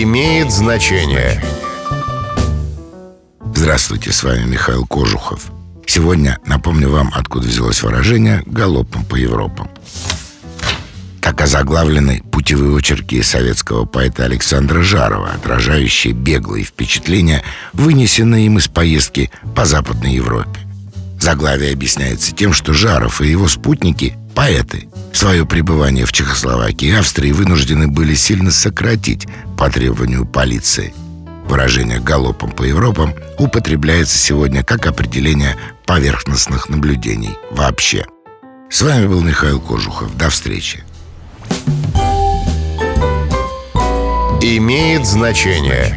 имеет значение. Здравствуйте, с вами Михаил Кожухов. Сегодня напомню вам, откуда взялось выражение «галопом по Европам». Так озаглавлены путевые очерки советского поэта Александра Жарова, отражающие беглые впечатления, вынесенные им из поездки по Западной Европе. Заглавие объясняется тем, что Жаров и его спутники – поэты. Свое пребывание в Чехословакии и Австрии вынуждены были сильно сократить по требованию полиции. Выражение «галопом по Европам» употребляется сегодня как определение поверхностных наблюдений вообще. С вами был Михаил Кожухов. До встречи. Имеет значение.